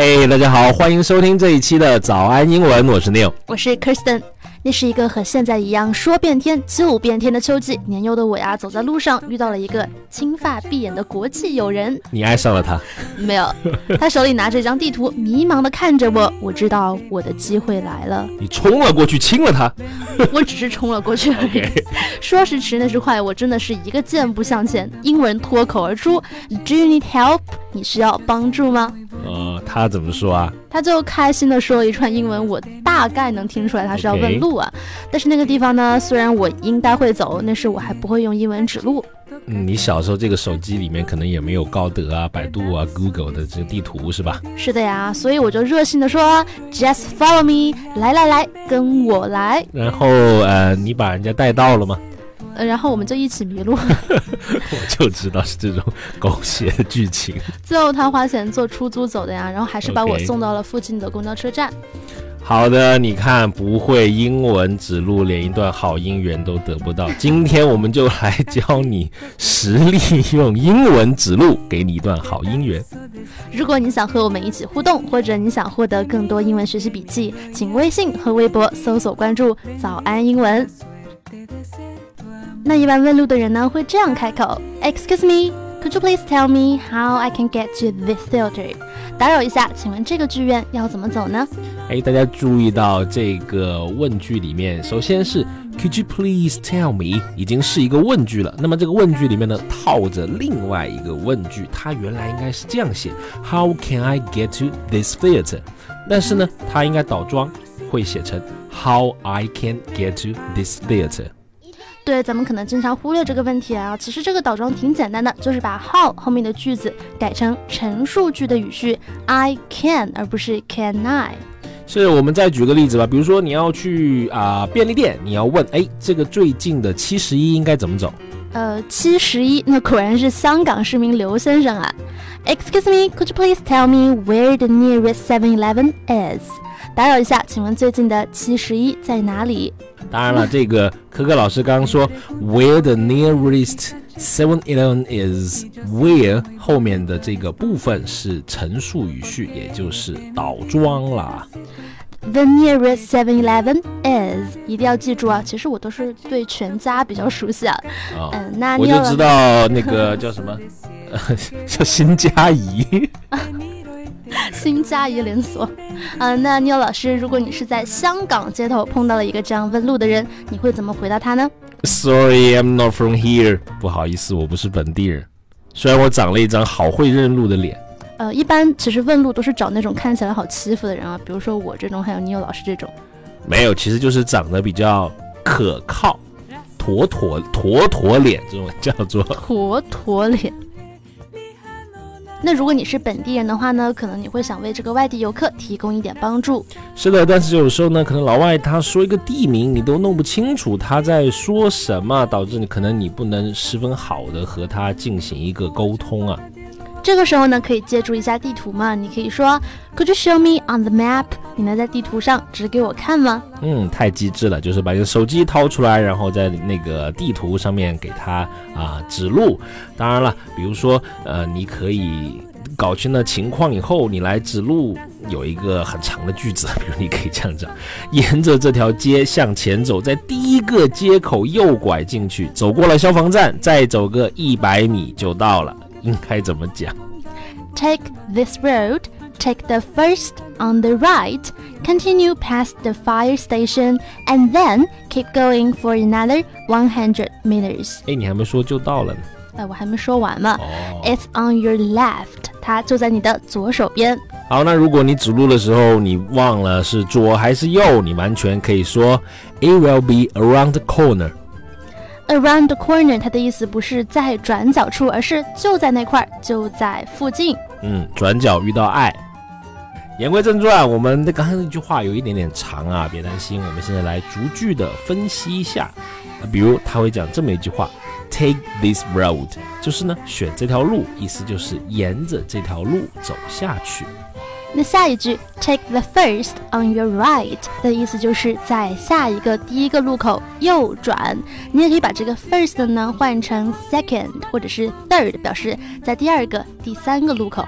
嘿，大家好，欢迎收听这一期的早安英文，我是 Neil，我是 Kirsten。那是一个和现在一样说变天就变天的秋季，年幼的我呀，走在路上遇到了一个金发碧眼的国际友人。你爱上了他？没有，他手里拿着一张地图，迷茫的看着我。我知道我的机会来了。你冲了过去亲了他？我只是冲了过去而已。说时迟，那时快，我真的是一个箭步向前，英文脱口而出：Do you need help？你需要帮助吗？呃，他怎么说啊？他就开心的说了一串英文，我大概能听出来他是要问路啊。但是那个地方呢，虽然我应该会走，但是我还不会用英文指路。嗯，你小时候这个手机里面可能也没有高德啊、百度啊、Google 的这个地图是吧？是的呀，所以我就热心的说，Just follow me，来来来，跟我来。然后呃，你把人家带到了吗？呃，然后我们就一起迷路。我就知道是这种狗血的剧情。最后他花钱坐出租走的呀，然后还是把我送到了附近的公交车站。好的，你看不会英文指路，连一段好姻缘都得不到。今天我们就来教你实力用英文指路，给你一段好姻缘。如果你想和我们一起互动，或者你想获得更多英文学习笔记，请微信和微博搜索关注“早安英文”。那一般问路的人呢，会这样开口：“Excuse me, could you please tell me how I can get to this theater？” 打扰一下，请问这个剧院要怎么走呢？哎，大家注意到这个问句里面，首先是 “Could you please tell me？” 已经是一个问句了。那么这个问句里面呢，套着另外一个问句，它原来应该是这样写：“How can I get to this theater？” 但是呢，它应该倒装，会写成 “How I can get to this theater？” 对，咱们可能经常忽略这个问题啊。其实这个倒装挺简单的，就是把 how 后面的句子改成陈述句的语序，I can 而不是 can I。是我们再举个例子吧，比如说你要去啊便利店，你要问，哎，这个最近的七十一应该怎么走？呃，七十一，那果然是香港市民刘先生啊。Excuse me, could you please tell me where the nearest Seven Eleven is？打扰一下，请问最近的七十一在哪里？当然了，这个可可老师刚刚说 where the nearest Seven Eleven is where 后面的这个部分是陈述语序，也就是倒装啦。The nearest Seven Eleven is 一定要记住啊！其实我都是对全家比较熟悉啊。嗯，那我就知道那个叫什么，叫新佳怡。新佳怡连锁，啊，那妞老师，如果你是在香港街头碰到了一个这样问路的人，你会怎么回答他呢？Sorry, I'm not from here。不好意思，我不是本地人。虽然我长了一张好会认路的脸。呃，一般其实问路都是找那种看起来好欺负的人啊，比如说我这种，还有妞老师这种。没有，其实就是长得比较可靠，妥妥妥妥脸，这种叫做妥妥脸。那如果你是本地人的话呢，可能你会想为这个外地游客提供一点帮助。是的，但是有时候呢，可能老外他说一个地名，你都弄不清楚他在说什么，导致你可能你不能十分好的和他进行一个沟通啊。这个时候呢，可以借助一下地图嘛？你可以说，Could you show me on the map？你能在地图上指给我看吗？嗯，太机智了，就是把你的手机掏出来，然后在那个地图上面给他啊指路。当然了，比如说呃，你可以搞清了情况以后，你来指路，有一个很长的句子，比如你可以这样讲：沿着这条街向前走，在第一个街口右拐进去，走过了消防站，再走个一百米就到了。应该怎么讲？Take this road. Take the first on the right. Continue past the fire station, and then keep going for another 100 meters. 哎，你还没说就到了呢。哎，我还没说完嘛。It's on your left. 它就在你的左手边。好，那如果你指路的时候你忘了是左还是右，你完全可以说 It will be around the corner. Around the corner，它的意思不是在转角处，而是就在那块儿，就在附近。嗯，转角遇到爱。言归正传，我们的刚才那句话有一点点长啊，别担心，我们现在来逐句的分析一下。比如他会讲这么一句话：Take this road，就是呢选这条路，意思就是沿着这条路走下去。那下一句 take the first on your right 的意思就是在下一个第一个路口右转。你也可以把这个 first 呢换成 second 或者是 third，表示在第二个、第三个路口。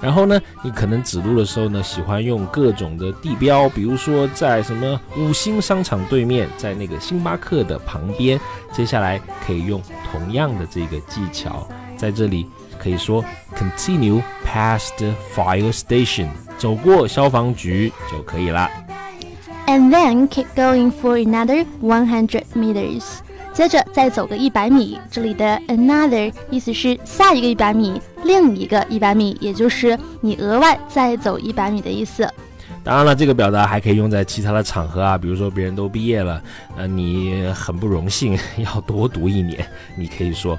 然后呢，你可能指路的时候呢，喜欢用各种的地标，比如说在什么五星商场对面，在那个星巴克的旁边。接下来可以用同样的这个技巧，在这里可以说 continue past the fire station，走过消防局就可以了。And then keep going for another one hundred meters. 接着再走个一百米，这里的 another 意思是下一个一百米，另一个一百米，也就是你额外再走一百米的意思。当然了，这个表达还可以用在其他的场合啊，比如说别人都毕业了，呃，你很不荣幸 要多读一年，你可以说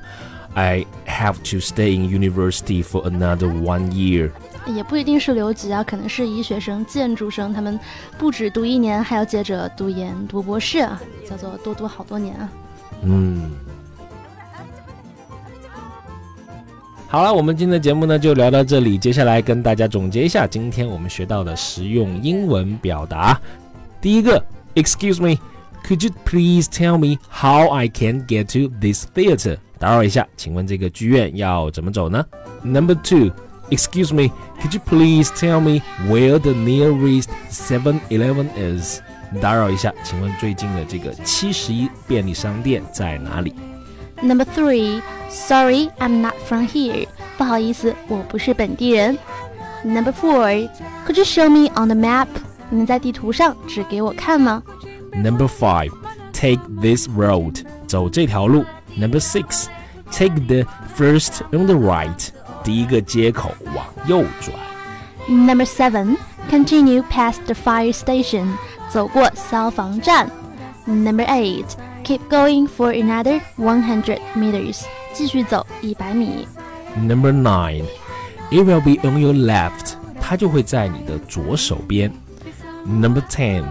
I have to stay in university for another one year。也不一定是留级啊，可能是医学生、建筑生，他们不止读一年，还要接着读研、读博士啊，叫做多读好多年啊。嗯，好了，我们今天的节目呢就聊到这里。接下来跟大家总结一下今天我们学到的实用英文表达。第一个，Excuse me, could you please tell me how I can get to this theater？打扰一下，请问这个剧院要怎么走呢？Number two, Excuse me, could you please tell me where the nearest Seven Eleven is？打扰一下，请问最近的这个七十一便利商店在哪里？Number three, sorry, I'm not from here. 不好意思，我不是本地人。Number four, could you show me on the map? 你能在地图上指给我看吗 ？Number five, take this road. 走这条路。Number six, take the first on the right. 第一个街口往右转。Number seven, continue past the fire station. 走过消防站。Number eight, keep going for another one hundred meters. 继续走一百米。Number nine, it will be on your left. 它就会在你的左手边。Number ten,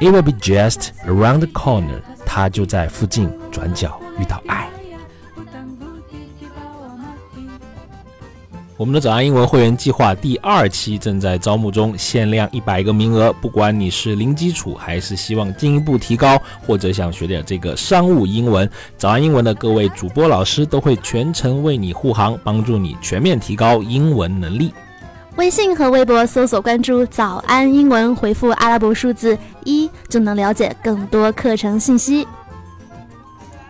It will be just around the corner. 它就在附近转角遇到爱。我们的早安英文会员计划第二期正在招募中，限量一百个名额。不管你是零基础，还是希望进一步提高，或者想学点这个商务英文，早安英文的各位主播老师都会全程为你护航，帮助你全面提高英文能力。微信和微博搜索关注“早安英文”，回复阿拉伯数字一就能了解更多课程信息。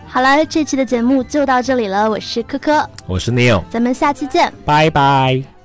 好了，这期的节目就到这里了。我是科科，我是 Neil，咱们下期见，拜拜。